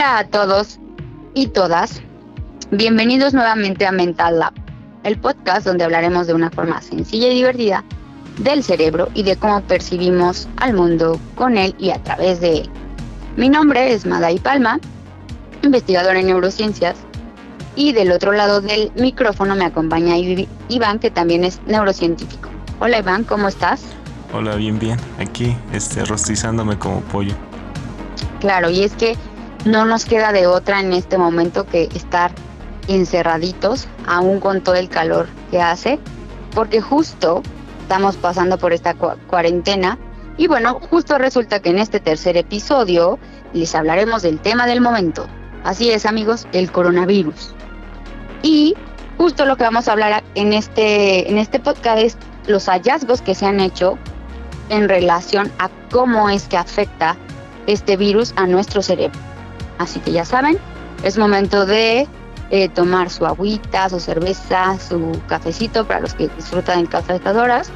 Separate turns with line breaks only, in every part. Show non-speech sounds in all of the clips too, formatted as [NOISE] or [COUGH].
Hola a todos y todas. Bienvenidos nuevamente a Mental Lab, el podcast donde hablaremos de una forma sencilla y divertida del cerebro y de cómo percibimos al mundo con él y a través de él. Mi nombre es Maday Palma, investigadora en neurociencias, y del otro lado del micrófono me acompaña Iván, que también es neurocientífico. Hola Iván, ¿cómo estás?
Hola, bien, bien. Aquí, este, rostizándome como pollo.
Claro, y es que no nos queda de otra en este momento que estar encerraditos, aún con todo el calor que hace, porque justo estamos pasando por esta cuarentena y bueno, justo resulta que en este tercer episodio les hablaremos del tema del momento. Así es amigos, el coronavirus. Y justo lo que vamos a hablar en este, en este podcast es los hallazgos que se han hecho en relación a cómo es que afecta este virus a nuestro cerebro. Así que ya saben, es momento de eh, tomar su agüita, su cerveza, su cafecito para los que disfrutan en cafetadoras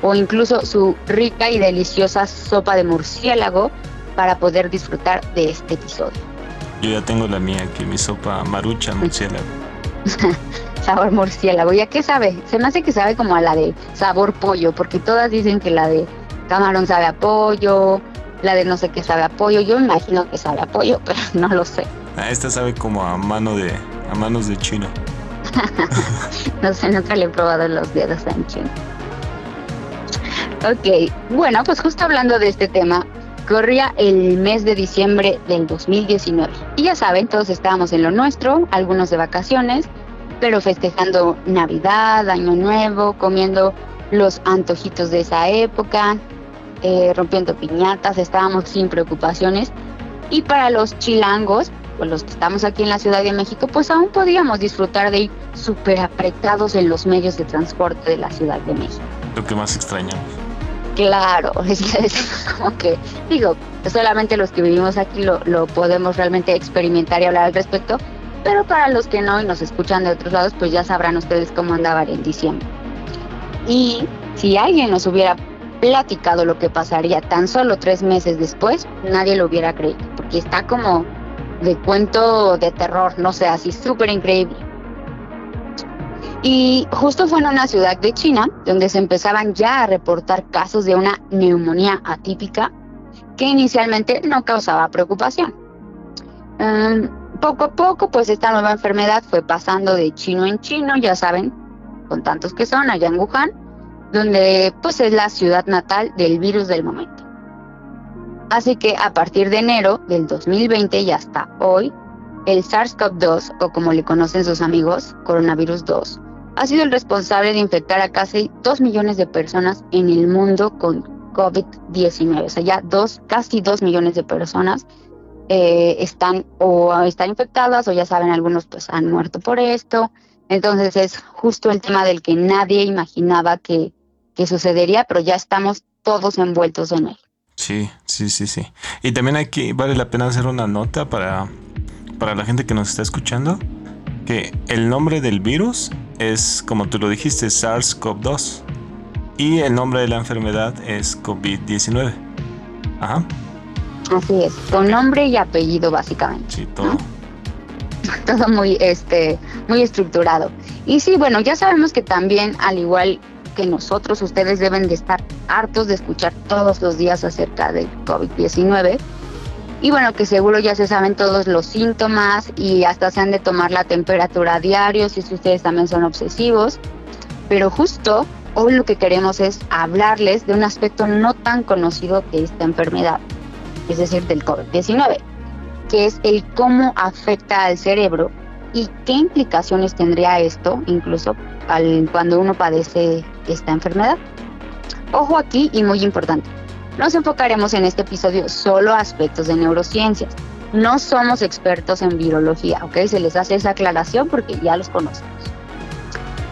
o incluso su rica y deliciosa sopa de murciélago para poder disfrutar de este episodio.
Yo ya tengo la mía aquí, mi sopa marucha [LAUGHS] murciélago.
sabor murciélago. ¿Y a qué sabe? Se me hace que sabe como a la de sabor pollo, porque todas dicen que la de camarón sabe a pollo, la de no sé qué sabe a pollo. Yo imagino que sabe a pollo, [LAUGHS] pero no lo sé.
Ah, esta sabe como a mano de a manos de chino. [LAUGHS]
no sé, nunca le he probado los dedos en chino. Ok, bueno, pues justo hablando de este tema, corría el mes de diciembre del 2019. Y ya saben, todos estábamos en lo nuestro, algunos de vacaciones, pero festejando Navidad, Año Nuevo, comiendo los antojitos de esa época, eh, rompiendo piñatas, estábamos sin preocupaciones. Y para los chilangos, pues los que estamos aquí en la Ciudad de México, pues aún podíamos disfrutar de ir súper apretados en los medios de transporte de la Ciudad de México.
Lo que más extrañamos.
Claro, [LAUGHS] es como que, digo, solamente los que vivimos aquí lo, lo podemos realmente experimentar y hablar al respecto, pero para los que no y nos escuchan de otros lados, pues ya sabrán ustedes cómo andaban en diciembre. Y si alguien nos hubiera platicado lo que pasaría tan solo tres meses después, nadie lo hubiera creído, porque está como de cuento de terror, no sé, así súper increíble. Y justo fue en una ciudad de China donde se empezaban ya a reportar casos de una neumonía atípica que inicialmente no causaba preocupación. Em, poco a poco, pues esta nueva enfermedad fue pasando de chino en chino, ya saben, con tantos que son, allá en Wuhan, donde pues es la ciudad natal del virus del momento. Así que a partir de enero del 2020 y hasta hoy, el SARS-CoV-2, o como le conocen sus amigos, coronavirus 2, ha sido el responsable de infectar a casi 2 millones de personas en el mundo con COVID-19. O sea, ya dos, casi 2 millones de personas eh, están o están infectadas o ya saben, algunos pues han muerto por esto. Entonces es justo el tema del que nadie imaginaba que, que sucedería, pero ya estamos todos envueltos en él.
Sí, sí, sí, sí. Y también aquí vale la pena hacer una nota para, para la gente que nos está escuchando, que el nombre del virus es, como tú lo dijiste, SARS-CoV-2 y el nombre de la enfermedad es COVID-19. Ajá.
Así es, con nombre y apellido básicamente.
Sí, todo. [LAUGHS]
Todo muy, este, muy estructurado. Y sí, bueno, ya sabemos que también, al igual que nosotros, ustedes deben de estar hartos de escuchar todos los días acerca del COVID-19. Y bueno, que seguro ya se saben todos los síntomas y hasta se han de tomar la temperatura a diario si ustedes también son obsesivos. Pero justo hoy lo que queremos es hablarles de un aspecto no tan conocido que esta enfermedad es decir, del COVID-19, que es el cómo afecta al cerebro y qué implicaciones tendría esto incluso al, cuando uno padece esta enfermedad. Ojo aquí y muy importante, nos enfocaremos en este episodio solo a aspectos de neurociencias. No somos expertos en virología, ¿ok? Se les hace esa aclaración porque ya los conocemos.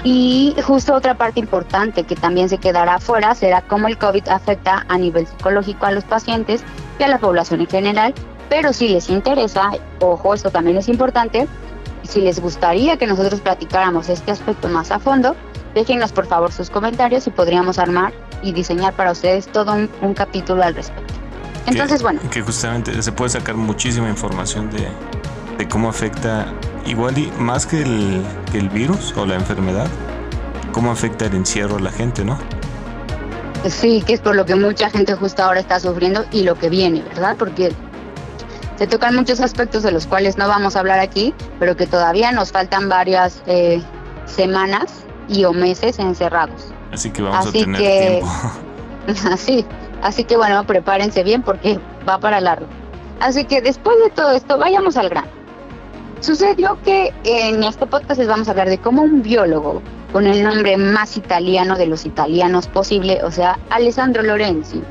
Y justo otra parte importante que también se quedará afuera será cómo el COVID afecta a nivel psicológico a los pacientes y a la población en general, pero si les interesa, ojo, esto también es importante, si les gustaría que nosotros platicáramos este aspecto más a fondo, déjenos por favor sus comentarios y podríamos armar y diseñar para ustedes todo un, capítulo al respecto. Entonces, bueno.
Que justamente se puede sacar muchísima información de, de cómo afecta, igual y más que el, que el virus o la enfermedad, cómo afecta el encierro a la gente, ¿no?
Sí, que es por lo que mucha gente justo ahora está sufriendo y lo que viene, ¿verdad? Porque se tocan muchos aspectos de los cuales no vamos a hablar aquí, pero que todavía nos faltan varias eh, semanas y o meses encerrados.
Así que vamos a tener tiempo. [LAUGHS]
Así, así que bueno, prepárense bien porque va para largo. Así que después de todo esto, vayamos al grano. Sucedió que en este podcast les vamos a hablar de cómo un biólogo con el nombre más italiano de los italianos posible, o sea, Alessandro Lorenzi,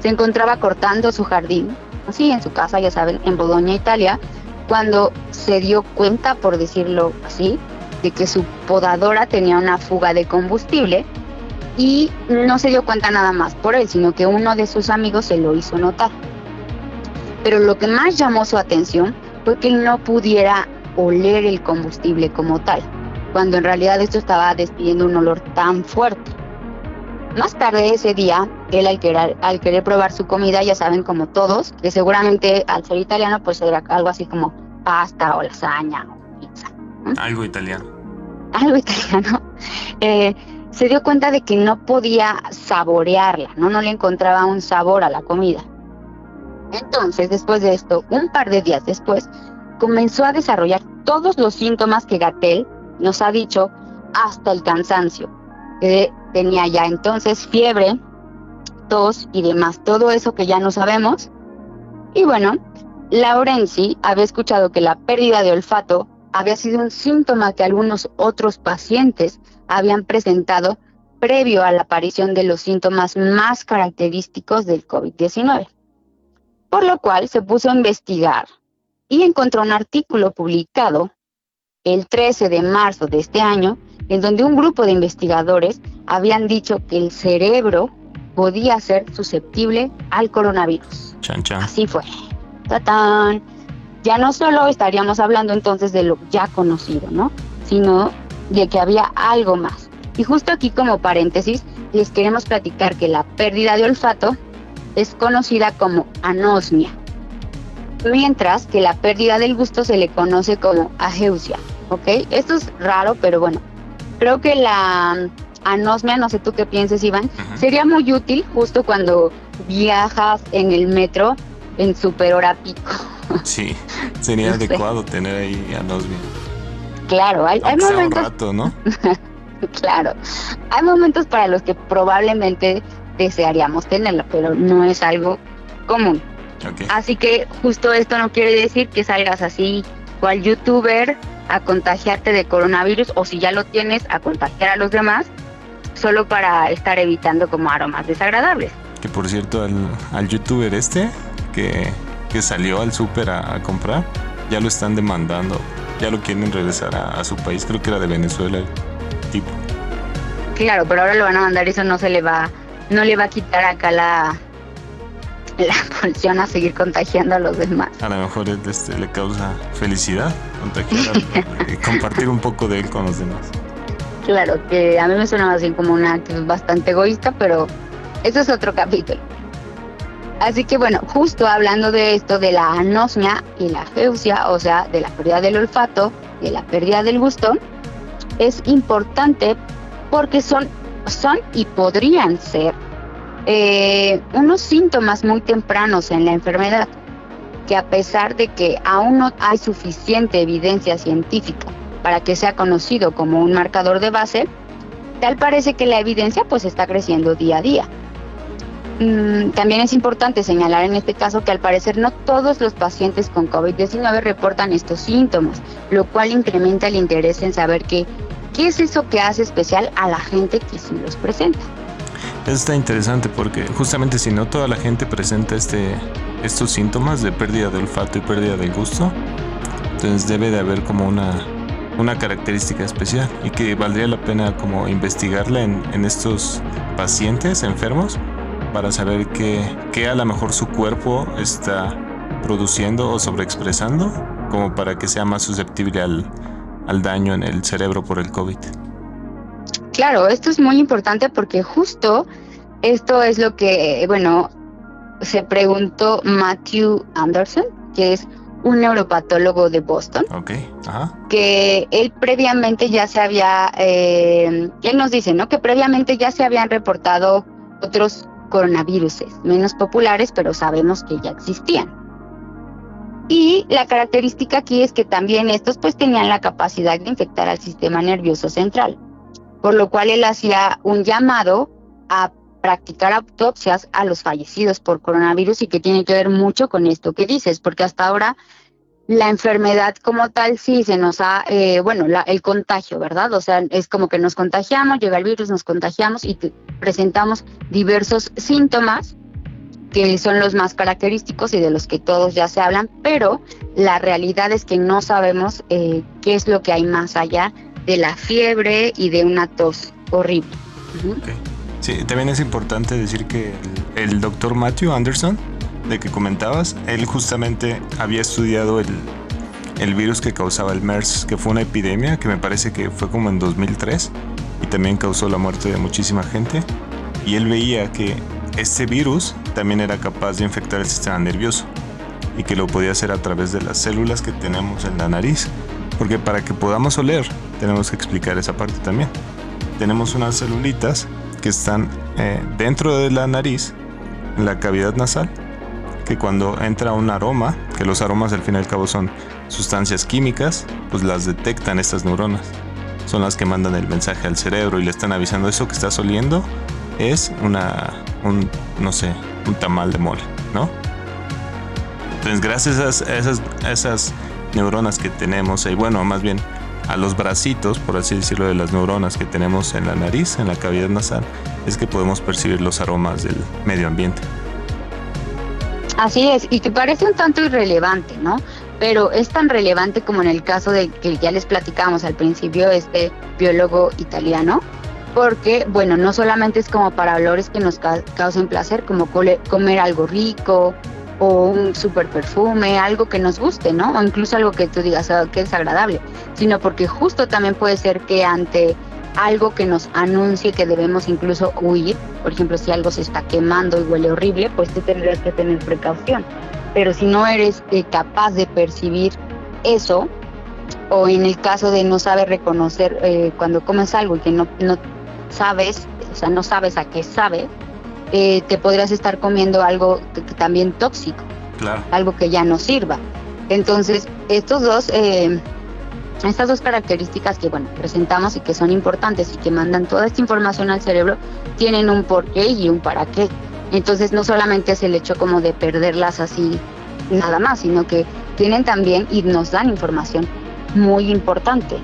se encontraba cortando su jardín, así en su casa, ya saben, en Bolonia, Italia, cuando se dio cuenta, por decirlo así, de que su podadora tenía una fuga de combustible y no se dio cuenta nada más por él, sino que uno de sus amigos se lo hizo notar. Pero lo que más llamó su atención fue que él no pudiera oler el combustible como tal, cuando en realidad esto estaba despidiendo un olor tan fuerte. Más tarde ese día, él al querer, al querer probar su comida, ya saben como todos, que seguramente al ser italiano pues era algo así como pasta o lasaña o pizza.
Algo italiano.
Algo italiano. Eh, se dio cuenta de que no podía saborearla, ¿no? no le encontraba un sabor a la comida. Entonces, después de esto, un par de días después, comenzó a desarrollar todos los síntomas que Gatel nos ha dicho hasta el cansancio, que tenía ya entonces fiebre, tos y demás, todo eso que ya no sabemos. Y bueno, Laurenzi había escuchado que la pérdida de olfato había sido un síntoma que algunos otros pacientes habían presentado previo a la aparición de los síntomas más característicos del COVID-19. Por lo cual se puso a investigar y encontró un artículo publicado el 13 de marzo de este año en donde un grupo de investigadores habían dicho que el cerebro podía ser susceptible al coronavirus. Así fue. ¡Tatán! Ya no solo estaríamos hablando entonces de lo ya conocido, ¿no? Sino de que había algo más. Y justo aquí como paréntesis, les queremos platicar que la pérdida de olfato es conocida como anosmia, mientras que la pérdida del gusto se le conoce como ageusia, ¿ok? Esto es raro, pero bueno, creo que la anosmia, no sé tú qué pienses, Iván, sería muy útil justo cuando viajas en el metro en super hora pico.
Sí, sería [LAUGHS] adecuado tener ahí anosmia.
Claro, hay, hay momentos.
¿no? [LAUGHS]
claro, hay momentos para los que probablemente desearíamos tenerlo, pero no es algo común. Así que justo esto no quiere decir que salgas así cual youtuber a contagiarte de coronavirus o si ya lo tienes a contagiar a los demás solo para estar evitando como aromas desagradables.
Que por cierto al, al youtuber este que, que salió al súper a comprar ya lo están demandando ya lo quieren regresar a, su país. Creo que era de Venezuela el tipo.
Claro, pero ahora lo van a mandar eso no se le va, no le va a quitar acá la, la [LAUGHS] pulsión a seguir contagiando a los demás.
A lo mejor este, le causa felicidad contagiar, [LAUGHS] y compartir un poco de él con los demás.
Claro, que a mí me suena así como una actitud bastante egoísta, pero eso es otro capítulo. Así que bueno, justo hablando de esto, de la anosmia y la geusia, o sea, de la pérdida del olfato, de la pérdida del gusto, es importante porque son, son y podrían ser eh, unos síntomas muy tempranos en la enfermedad, que a pesar de que aún no hay suficiente evidencia científica para que sea conocido como un marcador de base, tal parece que la evidencia pues está creciendo día a día. Mm, también es importante señalar en este caso que al parecer no todos los pacientes con COVID-19 reportan estos síntomas, lo cual incrementa el interés en saber qué, qué es eso que hace especial a la gente que sí los presenta.
Eso está interesante porque justamente si no toda la gente presenta este, estos síntomas de pérdida de olfato y pérdida del gusto, entonces debe de haber como una, una característica especial y que valdría la pena como investigarla en, en estos pacientes enfermos para saber qué, a lo mejor su cuerpo está produciendo o sobreexpresando, como para que sea más susceptible al, al daño en el cerebro por el COVID.
Claro, esto es muy importante porque justo esto es lo que, bueno, se preguntó Matthew Anderson, que es un neuropatólogo de Boston, que él previamente ya se había, eh, él nos dice, ¿no? Que previamente ya se habían reportado otros coronavirus menos populares, pero sabemos que ya existían. Y la característica aquí es que también estos pues tenían la capacidad de infectar al sistema nervioso central, por lo cual él hacía un llamado a practicar autopsias a los fallecidos por coronavirus y que tiene que ver mucho con esto que dices, porque hasta ahora la enfermedad como tal sí se nos ha, eh, bueno, el contagio, ¿verdad? O sea, es como que nos contagiamos, llega el virus, nos contagiamos y presentamos diversos síntomas que son los más característicos y de los que todos ya se hablan, pero la realidad es que no sabemos eh, qué es lo que hay más allá de la fiebre y de una tos horrible.
Sí, también es importante decir que el, doctor Matthew Anderson, de que comentabas, él justamente había estudiado el, el virus que causaba el MERS, que fue una epidemia que me parece que fue como en 2003 y también causó la muerte de muchísima gente. Y él veía que este virus también era capaz de infectar el sistema nervioso y que lo podía hacer a través de las células que tenemos en la nariz. Porque para que podamos oler, tenemos que explicar esa parte también. Tenemos unas celulitas que están eh, dentro de la nariz, en la cavidad nasal, que cuando entra un aroma, que los aromas al fin y al cabo son sustancias químicas, pues las detectan estas neuronas. Son las que mandan el mensaje al cerebro y le están avisando eso que estás oliendo es una, un, no sé, un tamal de mole, ¿no? Entonces, gracias a esas, a esas neuronas que tenemos, y bueno, más bien a los bracitos, por así decirlo, de las neuronas que tenemos en la nariz, en la cavidad nasal, es que podemos percibir los aromas del medio ambiente.
Así es, y te parece un tanto irrelevante, ¿no? Pero es tan relevante como en el caso de que ya les platicamos al principio, este biólogo italiano, porque, bueno, no solamente es como para olores que nos causen placer, como comer algo rico, o un super perfume, algo que nos guste, ¿no? O incluso algo que tú digas oh, que es agradable, sino porque justo también puede ser que ante algo que nos anuncie que debemos incluso huir, por ejemplo, si algo se está quemando y huele horrible, pues tú tendrías que tener precaución. Pero si no eres eh, capaz de percibir eso, o en el caso de no saber reconocer eh, cuando comes algo y que no, no sabes, o sea, no sabes a qué sabe, eh, te podrías estar comiendo algo también tóxico, algo que ya no sirva. Entonces, estos dos, eh, estas dos características que bueno presentamos y que son importantes y que mandan toda esta información al cerebro, tienen un porqué y un para qué. Entonces, no solamente es el hecho como de perderlas así nada más, sino que tienen también y nos dan información muy importante.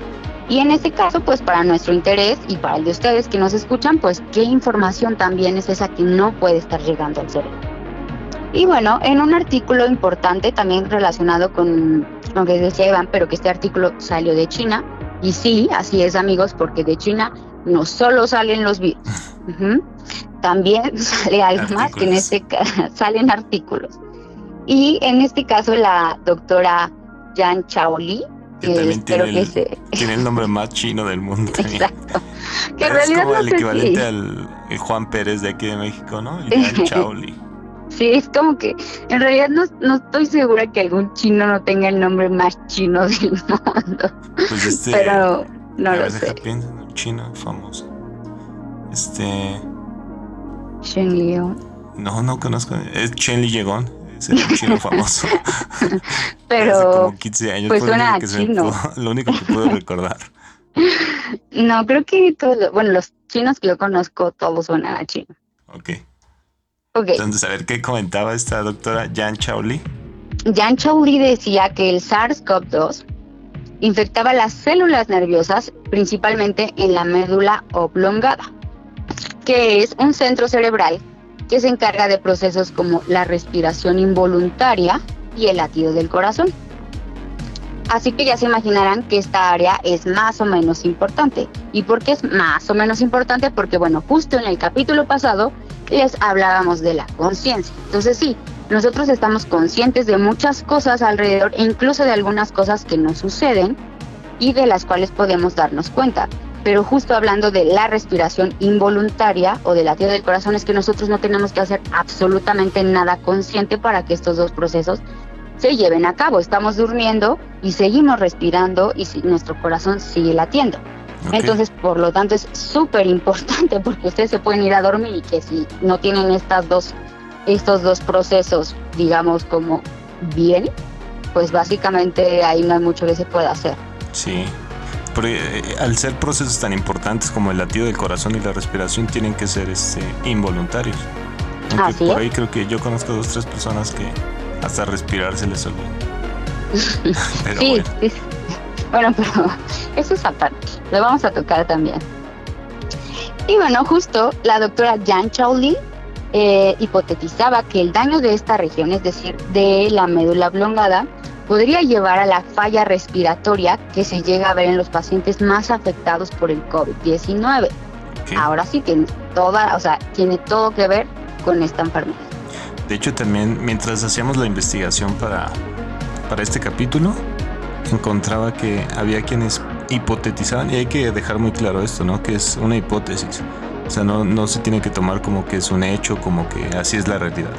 Y en este caso, pues para nuestro interés y para el de ustedes que nos escuchan, pues qué información también es esa que no puede estar llegando al cerebro. Y bueno, en un artículo importante también relacionado con lo que decía Iván, pero que este artículo salió de China. Y sí, así es amigos, porque de China no solo salen los virus, [LAUGHS] también [LAUGHS] sale algo más, que en este caso [LAUGHS] salen artículos. Y en este caso la doctora Yan Chaoli,
que también tiene el, nombre más chino del mundo.
Exacto.
Que es como el equivalente al Juan Pérez de aquí de México, ¿no? Y Chauli.
Sí, es como que en realidad no, no, estoy segura que algún chino no tenga el nombre más chino [LAUGHS] del mundo. Pues este. Pero no lo sé.
Piensa en un chino famoso. Este.
Chen Liu.
No, no conozco. Es Chen Li Yegon es un chino [LAUGHS] famoso. [LAUGHS]
Pero.
Hace como 15 años.
Pues suena chino.
lo único que puedo recordar.
No, creo que todos, bueno, los chinos que yo conozco, todos suenan a chino.
Ok. Ok. Entonces, a ver, ¿qué comentaba esta doctora Yan Chaoli?
Yan Chaoli decía que el SARS-CoV-2 infectaba las células nerviosas, principalmente en la médula oblongada, que es un centro cerebral que se encarga de procesos como la respiración involuntaria y el latido del corazón. Así que ya se imaginarán que esta área es más o menos importante. ¿Y por qué es más o menos importante? Porque bueno, justo en el capítulo pasado les hablábamos de la conciencia. Entonces sí, nosotros estamos conscientes de muchas cosas alrededor e incluso de algunas cosas que nos suceden y de las cuales podemos darnos cuenta. pero justo hablando de la respiración involuntaria o del latido del corazón es que nosotros no tenemos que hacer absolutamente nada consciente para que estos dos procesos se lleven a cabo. Estamos durmiendo y seguimos respirando y nuestro corazón sigue latiendo. Entonces, por lo tanto, es súper importante [LAUGHS] porque ustedes se pueden ir a dormir y que si no tienen estas dos, estos dos procesos, digamos, como bien, pues básicamente ahí no hay mucho que se pueda hacer.
Sí, pero eh, al ser procesos tan importantes como el latido del corazón y la respiración tienen que ser este, involuntarios. Aunque por ahí creo que yo conozco dos tres personas que hasta respirar se les olvida. [LAUGHS]
sí, sí, bueno, [LAUGHS] pero eso es aparte. Lo vamos a tocar también. Y bueno, justo la doctora Jan Chowley eh, hipotetizaba que el daño de esta región, es decir, de la médula oblongada, podría llevar a la falla respiratoria que se llega a ver en los pacientes más afectados por el COVID-19. Ahora sí tiene toda, o sea, tiene todo que ver con esta enfermedad.
De hecho, también mientras hacíamos la investigación para, para este capítulo, encontraba que había quienes hipotetizaban, y hay que dejar muy claro esto, ¿no? Que es una hipótesis. O sea, no, no se tiene que tomar como que es un hecho, como que así es la realidad,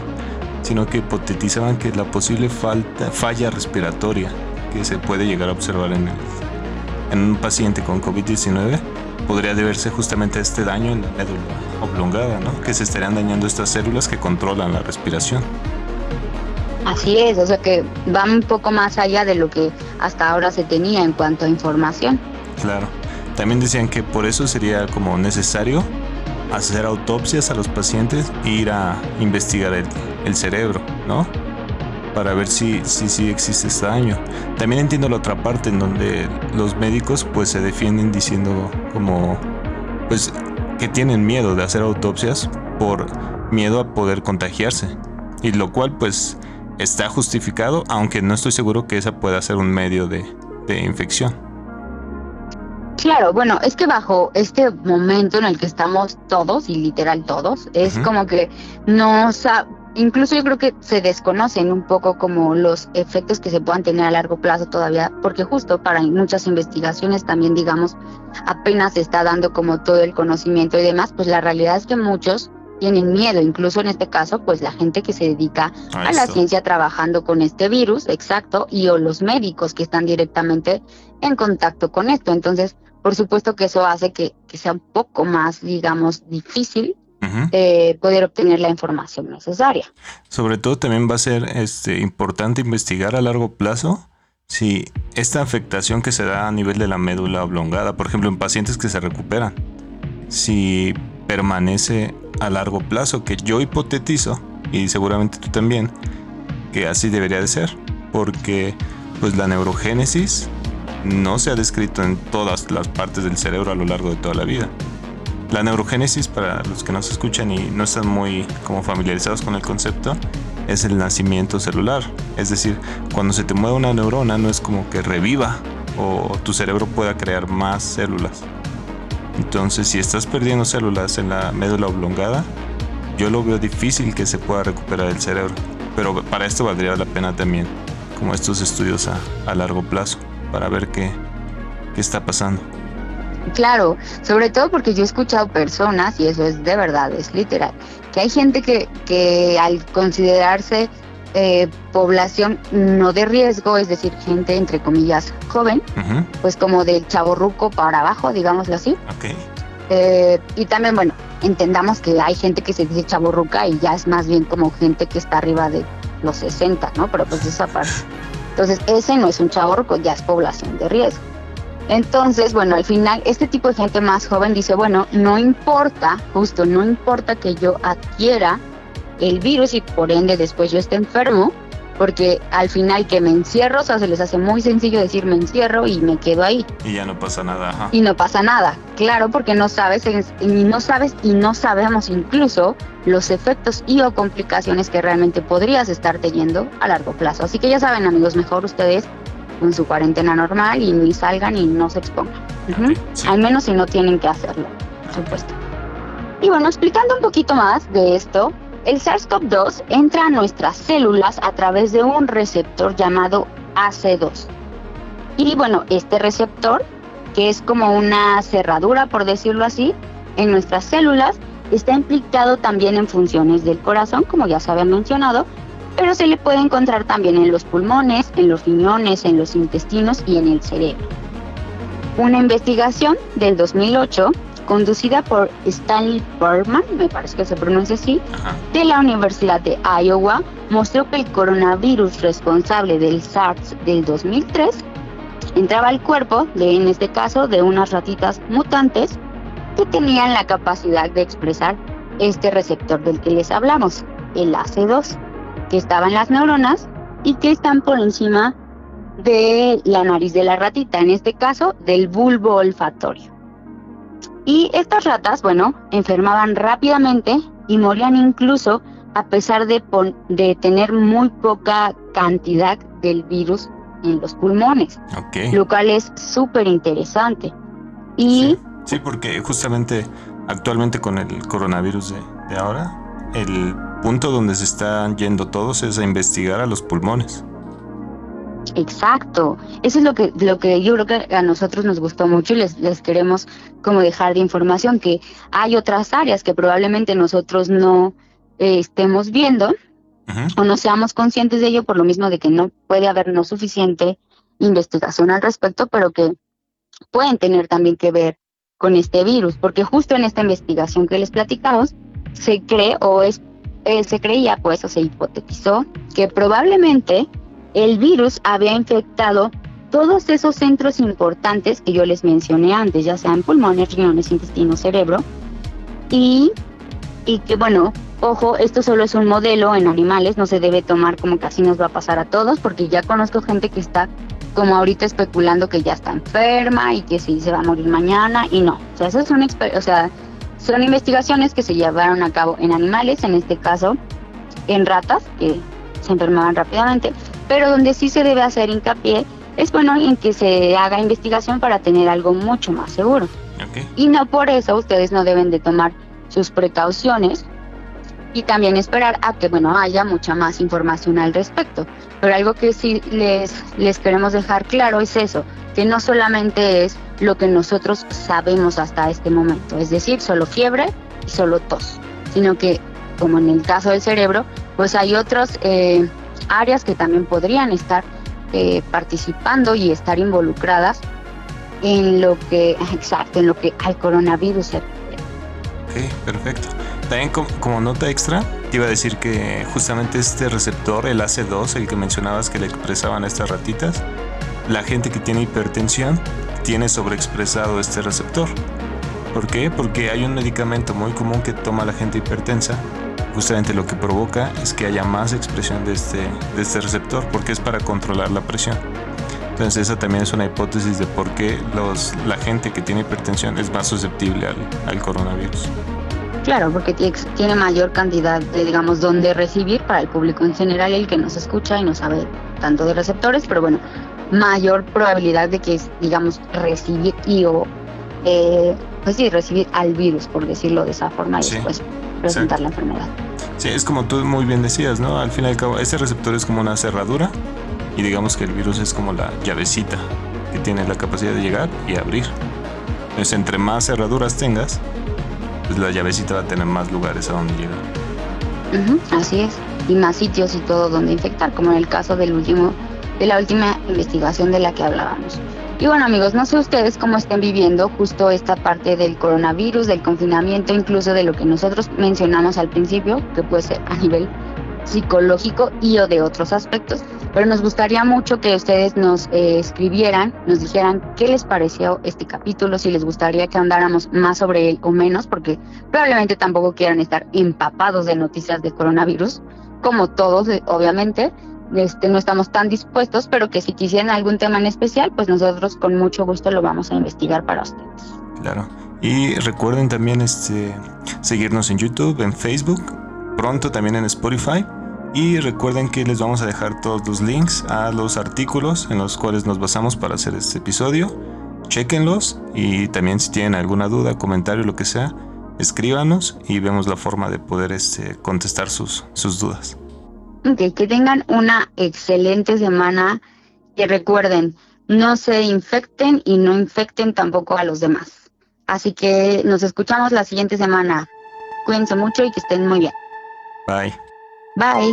sino que hipotetizaban que la posible falta, falla respiratoria que se puede llegar a observar en, en un paciente con COVID-19 podría deberse justamente a este daño en la médula oblongada, ¿no? Que se estarían dañando estas células que controlan la respiración.
Así es, o sea que va un poco más allá de lo que hasta ahora se tenía en cuanto a información.
Claro. También decían que por eso sería como necesario hacer autopsias a los pacientes e ir a investigar el, el cerebro, ¿no? Para ver si, si, si existe este daño. También entiendo la otra parte en donde los médicos pues se defienden diciendo como pues que tienen miedo de hacer autopsias por miedo a poder contagiarse. Y lo cual pues está justificado, aunque no estoy seguro que esa pueda ser un medio de, infección.
Claro, bueno, es que bajo este momento en el que estamos todos, y literal todos, es como que no incluso yo creo que se desconocen un poco como los efectos que se puedan tener a largo plazo todavía, porque justo para muchas investigaciones también, digamos, apenas se está dando como todo el conocimiento y demás, pues la realidad es que muchos tienen miedo, incluso en este caso, pues la gente que se dedica a, la ciencia trabajando con este virus, exacto, y o los médicos que están directamente en contacto con esto. Entonces, por supuesto que eso hace que, sea un poco más, digamos, difícil eh, poder obtener la información necesaria.
Sobre todo también va a ser este, importante investigar a largo plazo si esta afectación que se da a nivel de la médula oblongada, por ejemplo, en pacientes que se recuperan, si permanece a largo plazo, que yo hipotetizo, y seguramente tú también, que así debería de ser, porque pues la neurogénesis no se ha descrito en todas las partes del cerebro a lo largo de toda la vida. La neurogénesis, para los que no se escuchan y no están muy como familiarizados con el concepto, es el nacimiento celular. Es decir, cuando se te mueve una neurona no es como que reviva o tu cerebro pueda crear más células. Entonces, si estás perdiendo células en la médula oblongada, yo lo veo difícil que se pueda recuperar el cerebro. Pero para esto valdría la pena también, como estos estudios a, largo plazo, para ver qué, qué está pasando.
Claro, sobre todo porque yo he escuchado personas, y eso es de verdad, es literal, que hay gente que, que al considerarse eh, población no de riesgo, es decir, gente entre comillas joven, pues como del chaborruco para abajo, digámoslo así. Eh, y también, bueno, entendamos que hay gente que se dice chaborruca y ya es más bien como gente que está arriba de los 60, ¿no? Pero pues esa parte. Entonces, ese no es un chaborruco, ya es población de riesgo. Entonces, bueno, al final, este tipo de gente más joven dice, bueno, no importa, justo, no importa que yo adquiera el virus y por ende después yo esté enfermo, porque al final que me encierro, o sea, se les hace muy sencillo decir me encierro y me quedo ahí.
Y ya no pasa nada.
Y no pasa nada, claro, porque no sabes, y no sabes y no sabemos incluso los efectos y o complicaciones que realmente podrías estar teniendo a largo plazo. Así que ya saben amigos, mejor ustedes con su cuarentena normal y ni salgan y no se expongan. Al menos si no tienen que hacerlo, por supuesto. Y bueno, explicando un poquito más de esto, el SARS-CoV-2 entra a nuestras células a través de un receptor llamado AC2. Y bueno, este receptor que es como una cerradura, por decirlo así, en nuestras células. Está implicado también en funciones del corazón, como ya se había mencionado, pero se le puede encontrar también en los pulmones, en los riñones, en los intestinos y en el cerebro. Una investigación del 2008 conducida por Stanley Berman, me parece que se pronuncia así, de la Universidad de Iowa, mostró que el coronavirus responsable del SARS del 2003 entraba al cuerpo, de, en este caso, de unas ratitas mutantes que tenían la capacidad de expresar este receptor del que les hablamos, el AC2, que estaba en las neuronas y que están por encima de la nariz de la ratita, en este caso del bulbo olfatorio. Y estas ratas, bueno, enfermaban rápidamente y morían incluso a pesar de, de tener muy poca cantidad del virus en los pulmones, lo cual es súper interesante. Y
sí, porque justamente actualmente con el coronavirus de, de ahora, el punto donde se están yendo todos es a investigar a los pulmones.
Exacto, eso es lo que, lo que yo creo que a nosotros nos gustó mucho y les, les queremos como dejar de información, que hay otras áreas que probablemente nosotros no eh, estemos viendo o no seamos conscientes de ello por lo mismo de que no puede haber no suficiente investigación al respecto, pero que pueden tener también que ver con este virus, porque justo en esta investigación que les platicamos se cree o es eh, se creía pues o se hipotetizó que probablemente el virus había infectado todos esos centros importantes que yo les mencioné antes, ya sean pulmones, riñones, intestino, cerebro, y, y que bueno, ojo, esto solo es un modelo en animales, no se debe tomar como que así nos va a pasar a todos, porque ya conozco gente que está como ahorita especulando que ya está enferma y que sí se va a morir mañana, y no, o sea, eso o sea, son investigaciones que se llevaron a cabo en animales, en este caso en ratas, que se enfermaban rápidamente, pero donde sí se debe hacer hincapié es bueno en que se haga investigación para tener algo mucho más seguro. Y no por eso ustedes no deben de tomar sus precauciones y también esperar a que bueno haya mucha más información al respecto. Pero algo que sí les, les queremos dejar claro es eso, que no solamente es lo que nosotros sabemos hasta este momento, es decir, solo fiebre y solo tos, sino que como en el caso del cerebro, pues hay otros eh, áreas que también podrían estar eh, participando y estar involucradas en lo que, [LAUGHS] exacto, en lo que al coronavirus se
Ok, perfecto. También como, nota extra, te iba a decir que justamente este receptor, el AC2, el que mencionabas que le expresaban a estas ratitas, la gente que tiene hipertensión tiene sobreexpresado este receptor. ¿Por qué? Porque hay un medicamento muy común que toma la gente hipertensa justamente lo que provoca es que haya más expresión de este, de este receptor, porque es para controlar la presión. Entonces esa también es una hipótesis de por qué los, la gente que tiene hipertensión es más susceptible al, al coronavirus.
Claro, porque tiene mayor cantidad de, digamos, donde recibir para el público en general, el que nos escucha y no sabe tanto de receptores, pero bueno, mayor probabilidad de que, digamos, recibir y o, eh, pues sí, recibir al virus, por decirlo de esa forma, y después presentar la enfermedad.
Sí, es como tú muy bien decías, ¿no? Al fin y al cabo, ese receptor es como una cerradura y digamos que el virus es como la llavecita que tiene la capacidad de llegar y abrir. Entonces, entre más cerraduras tengas, pues la llavecita va a tener más lugares a donde llegar.
así es, y más sitios y todo donde infectar, como en el caso del último, de la última investigación de la que hablábamos. Y bueno amigos, no sé ustedes cómo estén viviendo justo esta parte del coronavirus, del confinamiento, incluso de lo que nosotros mencionamos al principio, que puede ser a nivel psicológico y o de otros aspectos. Pero nos gustaría mucho que ustedes nos eh, escribieran, nos dijeran qué les pareció este capítulo, si les gustaría que andáramos más sobre él o menos, porque probablemente tampoco quieran estar empapados de noticias de coronavirus, como todos, eh, obviamente este, no estamos tan dispuestos, pero que si quisieran algún tema en especial, pues nosotros con mucho gusto lo vamos a investigar para ustedes.
Claro. Y recuerden también este, seguirnos en YouTube, en Facebook, pronto también en Spotify. Y recuerden que les vamos a dejar todos los links a los artículos en los cuales nos basamos para hacer este episodio. Chequenlos y también si tienen alguna duda, comentario, lo que sea, escríbanos y vemos la forma de poder este, contestar sus, sus dudas.
Que tengan una excelente semana. Que recuerden, no se infecten y no infecten tampoco a los demás. Así que nos escuchamos la siguiente semana. Cuídense mucho y que estén muy bien.
Bye.
Bye.